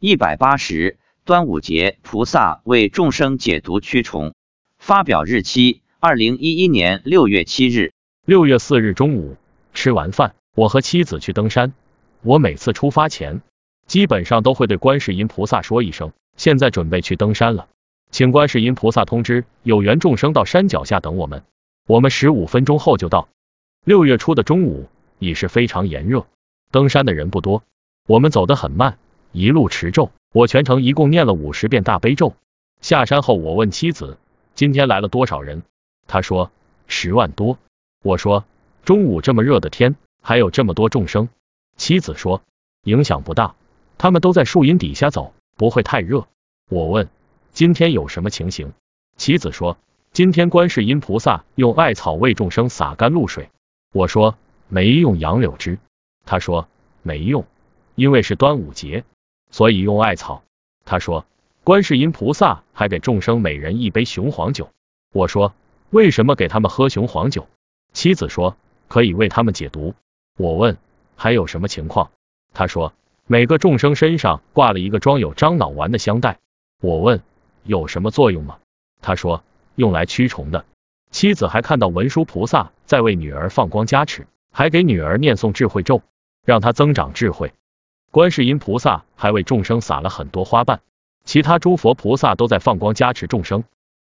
一百八十，端午节，菩萨为众生解毒驱虫。发表日期：二零一一年六月七日。六月四日中午，吃完饭，我和妻子去登山。我每次出发前，基本上都会对观世音菩萨说一声：“现在准备去登山了，请观世音菩萨通知有缘众生到山脚下等我们。”我们十五分钟后就到。六月初的中午已是非常炎热，登山的人不多，我们走得很慢。一路持咒，我全程一共念了五十遍大悲咒。下山后，我问妻子：“今天来了多少人？”她说：“十万多。”我说：“中午这么热的天，还有这么多众生？”妻子说：“影响不大，他们都在树荫底下走，不会太热。”我问：“今天有什么情形？”妻子说：“今天观世音菩萨用艾草为众生洒甘露水。”我说：“没用杨柳枝。”他说：“没用，因为是端午节。”所以用艾草。他说，观世音菩萨还给众生每人一杯雄黄酒。我说，为什么给他们喝雄黄酒？妻子说，可以为他们解毒。我问，还有什么情况？他说，每个众生身上挂了一个装有樟脑丸的香袋。我问，有什么作用吗？他说，用来驱虫的。妻子还看到文殊菩萨在为女儿放光加持，还给女儿念诵智慧咒，让她增长智慧。观世音菩萨还为众生撒了很多花瓣，其他诸佛菩萨都在放光加持众生。